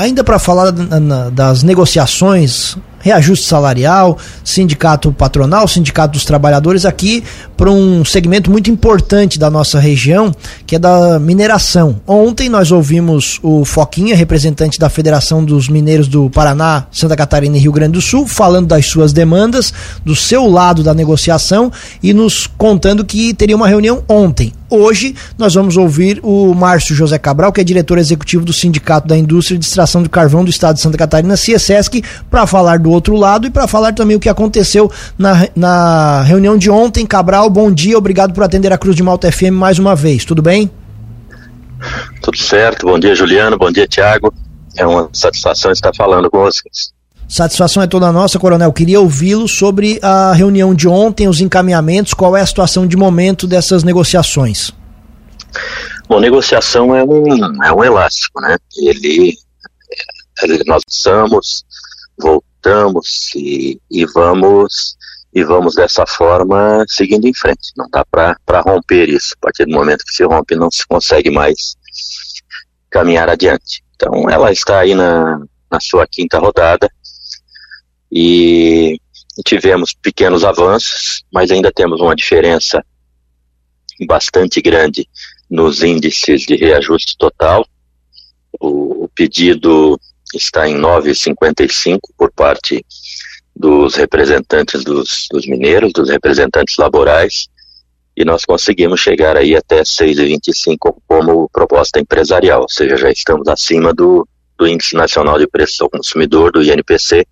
Ainda para falar das negociações, reajuste salarial, sindicato patronal, sindicato dos trabalhadores, aqui para um segmento muito importante da nossa região, que é da mineração. Ontem nós ouvimos o Foquinha, representante da Federação dos Mineiros do Paraná, Santa Catarina e Rio Grande do Sul, falando das suas demandas, do seu lado da negociação e nos contando que teria uma reunião ontem. Hoje nós vamos ouvir o Márcio José Cabral, que é diretor executivo do Sindicato da Indústria de Extração de Carvão do Estado de Santa Catarina, CIESESC, para falar do outro lado e para falar também o que aconteceu na, na reunião de ontem. Cabral, bom dia, obrigado por atender a Cruz de Malta FM mais uma vez, tudo bem? Tudo certo, bom dia Juliano, bom dia Tiago, é uma satisfação estar falando com vocês. Satisfação é toda nossa, Coronel. Queria ouvi-lo sobre a reunião de ontem, os encaminhamentos, qual é a situação de momento dessas negociações? Bom, negociação é um, é um elástico, né? Ele, ele nós precisamos, voltamos e, e vamos e vamos dessa forma seguindo em frente. Não dá para romper isso. A partir do momento que se rompe, não se consegue mais caminhar adiante. Então, ela está aí na, na sua quinta rodada e tivemos pequenos avanços, mas ainda temos uma diferença bastante grande nos índices de reajuste total. O, o pedido está em 9,55 por parte dos representantes dos, dos, mineiros, dos representantes laborais, e nós conseguimos chegar aí até 6,25 como proposta empresarial, ou seja, já estamos acima do, do Índice Nacional de Preço ao Consumidor, do INPC,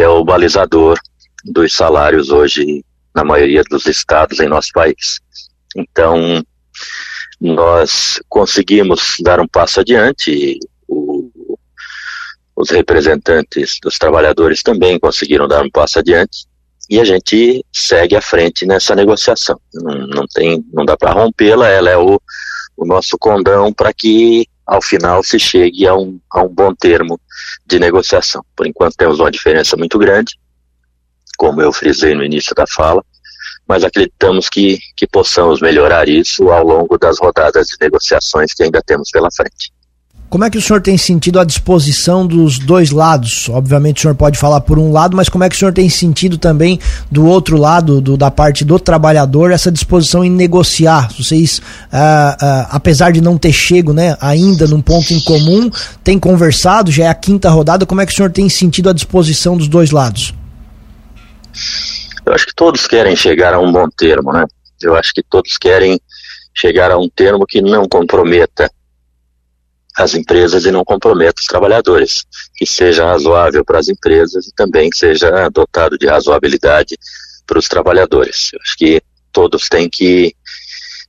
que é o balizador dos salários hoje na maioria dos estados em nosso país. Então, nós conseguimos dar um passo adiante, o, os representantes dos trabalhadores também conseguiram dar um passo adiante, e a gente segue à frente nessa negociação. Não, não tem, não dá para rompê-la, ela é o, o nosso condão para que ao final se chegue a um, a um bom termo de negociação. Por enquanto temos uma diferença muito grande, como eu frisei no início da fala, mas acreditamos que, que possamos melhorar isso ao longo das rodadas de negociações que ainda temos pela frente. Como é que o senhor tem sentido a disposição dos dois lados? Obviamente o senhor pode falar por um lado, mas como é que o senhor tem sentido também do outro lado, do, da parte do trabalhador, essa disposição em negociar? Vocês, ah, ah, apesar de não ter chego né, ainda num ponto em comum, tem conversado, já é a quinta rodada, como é que o senhor tem sentido a disposição dos dois lados? Eu acho que todos querem chegar a um bom termo, né? Eu acho que todos querem chegar a um termo que não comprometa as empresas e não comprometa os trabalhadores, que seja razoável para as empresas e também seja dotado de razoabilidade para os trabalhadores. Eu acho que todos têm que,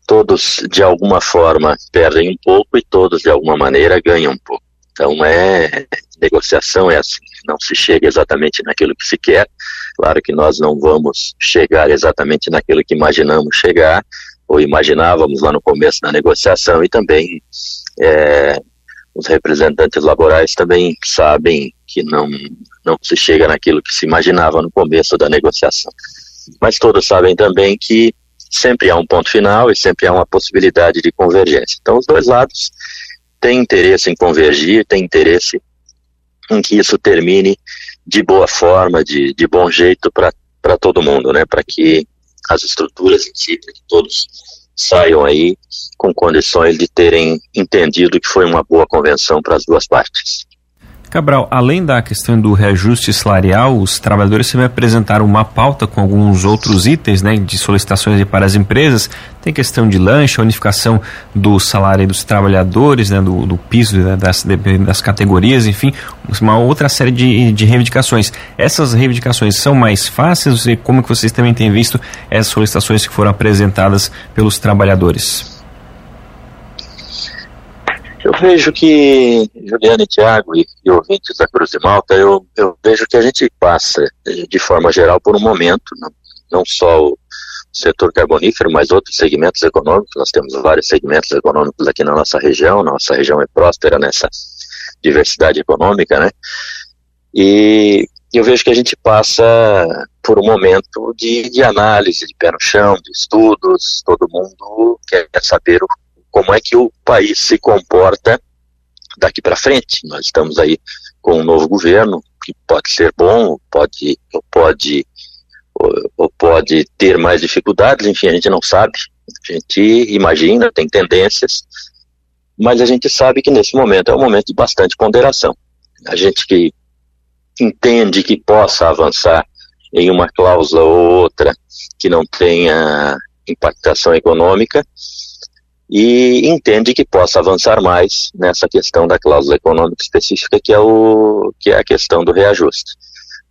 todos de alguma forma perdem um pouco e todos de alguma maneira ganham um pouco. Então é negociação é assim, não se chega exatamente naquilo que se quer. Claro que nós não vamos chegar exatamente naquilo que imaginamos chegar ou imaginávamos lá no começo da negociação e também é, os representantes laborais também sabem que não, não se chega naquilo que se imaginava no começo da negociação. Mas todos sabem também que sempre há um ponto final e sempre há uma possibilidade de convergência. Então, os dois lados têm interesse em convergir, têm interesse em que isso termine de boa forma, de, de bom jeito para todo mundo, né? Para que as estruturas em si, que todos saiam aí com condições de terem entendido que foi uma boa convenção para as duas partes. Cabral, além da questão do reajuste salarial, os trabalhadores também apresentaram uma pauta com alguns outros itens né, de solicitações para as empresas. Tem questão de lanche, unificação do salário dos trabalhadores, né, do, do piso né, das, das categorias, enfim, uma outra série de, de reivindicações. Essas reivindicações são mais fáceis? E como que vocês também têm visto essas solicitações que foram apresentadas pelos trabalhadores? Eu vejo que, Juliana e Tiago e, e, ouvintes da Cruz de Malta, eu, eu vejo que a gente passa, de forma geral, por um momento, não, não só o setor carbonífero, mas outros segmentos econômicos. Nós temos vários segmentos econômicos aqui na nossa região, nossa região é próspera nessa diversidade econômica, né? E eu vejo que a gente passa por um momento de, de análise, de pé no chão, de estudos, todo mundo quer saber o como é que o país se comporta daqui para frente. Nós estamos aí com um novo governo que pode ser bom, pode, pode, ou pode ter mais dificuldades, enfim, a gente não sabe. A gente imagina, tem tendências, mas a gente sabe que nesse momento é um momento de bastante ponderação. A gente que entende que possa avançar em uma cláusula ou outra que não tenha impactação econômica, e entende que possa avançar mais nessa questão da cláusula econômica específica, que é, o, que é a questão do reajuste.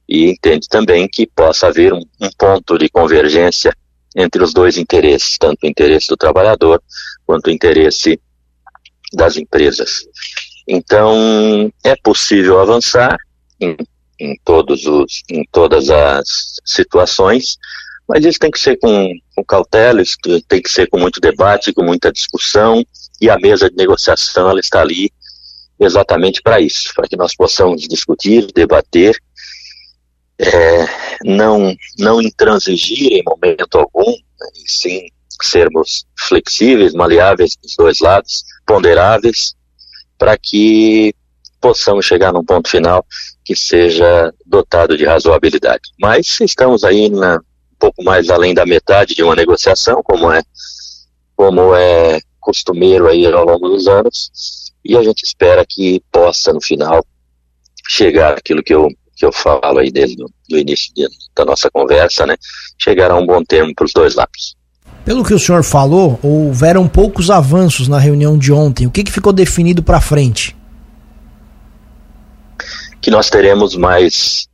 E entende também que possa haver um, um ponto de convergência entre os dois interesses, tanto o interesse do trabalhador quanto o interesse das empresas. Então, é possível avançar em, em, todos os, em todas as situações, mas isso tem que ser com, com cautela, isso tem que ser com muito debate, com muita discussão, e a mesa de negociação ela está ali exatamente para isso, para que nós possamos discutir, debater, é, não, não intransigir em momento algum, né, e sim sermos flexíveis, maleáveis dos dois lados, ponderáveis, para que possamos chegar num ponto final que seja dotado de razoabilidade. Mas estamos aí na, pouco mais além da metade de uma negociação, como é, como é costumeiro aí ao longo dos anos, e a gente espera que possa, no final, chegar aquilo que eu, que eu falo aí desde o início de, da nossa conversa, né? Chegar a um bom termo para os dois lados. Pelo que o senhor falou, houveram poucos avanços na reunião de ontem. O que, que ficou definido para frente? Que nós teremos mais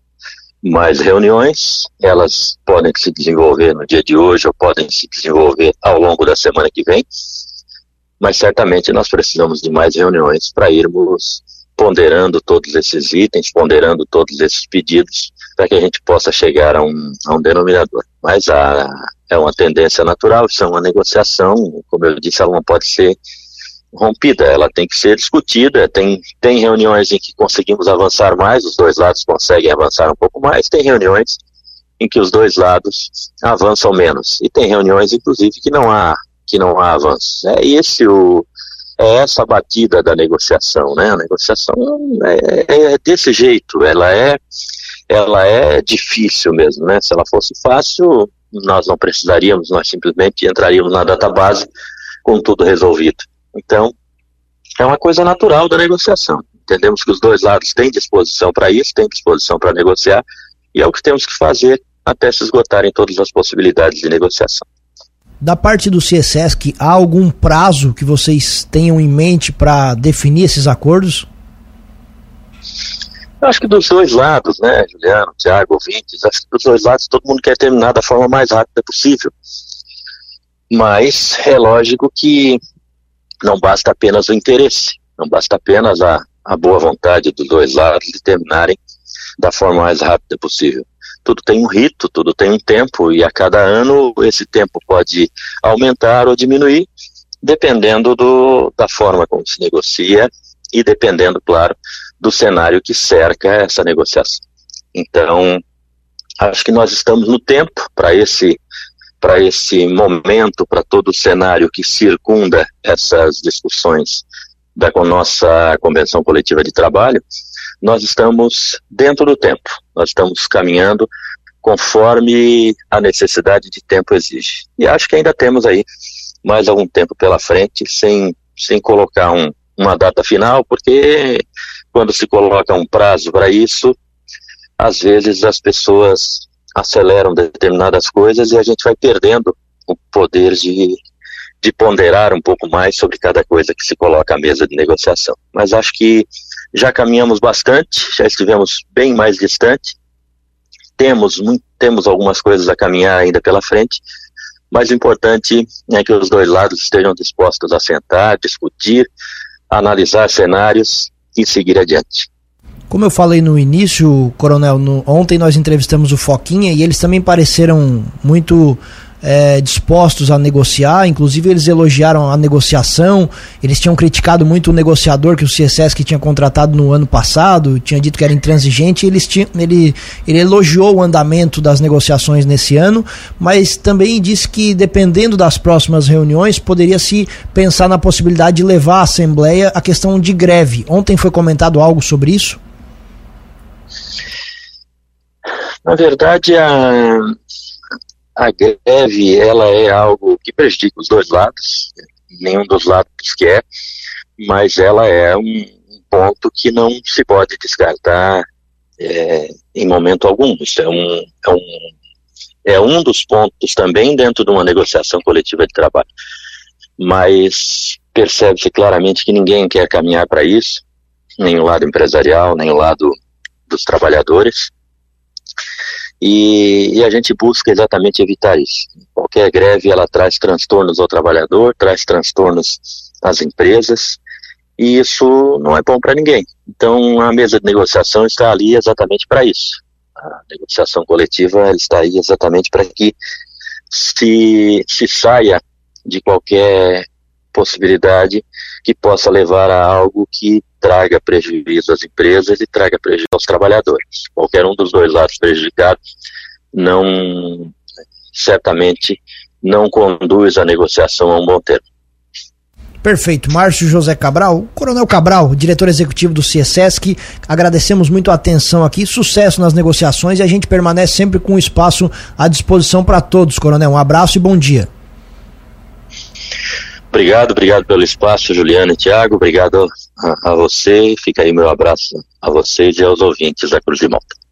mais reuniões, elas podem se desenvolver no dia de hoje ou podem se desenvolver ao longo da semana que vem, mas certamente nós precisamos de mais reuniões para irmos ponderando todos esses itens, ponderando todos esses pedidos, para que a gente possa chegar a um, a um denominador. Mas a, é uma tendência natural, isso é uma negociação, como eu disse, ela não pode ser rompida, ela tem que ser discutida. Tem, tem reuniões em que conseguimos avançar mais, os dois lados conseguem avançar um pouco mais, tem reuniões em que os dois lados avançam menos. E tem reuniões, inclusive, que não há, que não há avanço. É esse o, é essa batida da negociação, né? A negociação é, é, é desse jeito, ela é, ela é difícil mesmo, né? Se ela fosse fácil, nós não precisaríamos, nós simplesmente entraríamos na database com tudo resolvido. Então, é uma coisa natural da negociação. Entendemos que os dois lados têm disposição para isso, têm disposição para negociar, e é o que temos que fazer até se esgotarem todas as possibilidades de negociação. Da parte do CSESC, há algum prazo que vocês tenham em mente para definir esses acordos? Eu acho que dos dois lados, né, Juliano, Tiago, ouvintes, acho que dos dois lados todo mundo quer terminar da forma mais rápida possível. Mas é lógico que não basta apenas o interesse, não basta apenas a, a boa vontade dos dois lados de terminarem da forma mais rápida possível. Tudo tem um rito, tudo tem um tempo, e a cada ano esse tempo pode aumentar ou diminuir, dependendo do, da forma como se negocia e dependendo, claro, do cenário que cerca essa negociação. Então, acho que nós estamos no tempo para esse para esse momento, para todo o cenário que circunda essas discussões da nossa convenção coletiva de trabalho, nós estamos dentro do tempo, nós estamos caminhando conforme a necessidade de tempo exige. E acho que ainda temos aí mais algum tempo pela frente, sem, sem colocar um, uma data final, porque quando se coloca um prazo para isso, às vezes as pessoas aceleram determinadas coisas e a gente vai perdendo o poder de, de ponderar um pouco mais sobre cada coisa que se coloca à mesa de negociação. Mas acho que já caminhamos bastante, já estivemos bem mais distante, temos, temos algumas coisas a caminhar ainda pela frente, mas o importante é que os dois lados estejam dispostos a sentar, discutir, analisar cenários e seguir adiante. Como eu falei no início, Coronel, no, ontem nós entrevistamos o Foquinha e eles também pareceram muito é, dispostos a negociar, inclusive eles elogiaram a negociação, eles tinham criticado muito o negociador que o CSS que tinha contratado no ano passado, tinha dito que era intransigente, eles tinham, ele, ele elogiou o andamento das negociações nesse ano, mas também disse que dependendo das próximas reuniões, poderia se pensar na possibilidade de levar à Assembleia a questão de greve. Ontem foi comentado algo sobre isso? Na verdade, a, a greve ela é algo que prejudica os dois lados, nenhum dos lados quer, mas ela é um ponto que não se pode descartar é, em momento algum. Isso é um, é, um, é um dos pontos também dentro de uma negociação coletiva de trabalho. Mas percebe-se claramente que ninguém quer caminhar para isso, nem o lado empresarial, nem o lado dos trabalhadores. E, e, a gente busca exatamente evitar isso. Qualquer greve ela traz transtornos ao trabalhador, traz transtornos às empresas, e isso não é bom para ninguém. Então a mesa de negociação está ali exatamente para isso. A negociação coletiva está aí exatamente para que se, se saia de qualquer possibilidade que possa levar a algo que traga prejuízo às empresas e traga prejuízo aos trabalhadores. Qualquer um dos dois lados prejudicados não certamente não conduz a negociação a um bom termo. Perfeito. Márcio José Cabral, Coronel Cabral, diretor executivo do CIESESC, agradecemos muito a atenção aqui, sucesso nas negociações e a gente permanece sempre com o espaço à disposição para todos, Coronel. Um abraço e bom dia. Obrigado, obrigado pelo espaço, Juliana e Tiago. Obrigado a, a você. Fica aí meu abraço a vocês e aos ouvintes da Cruz de Malta.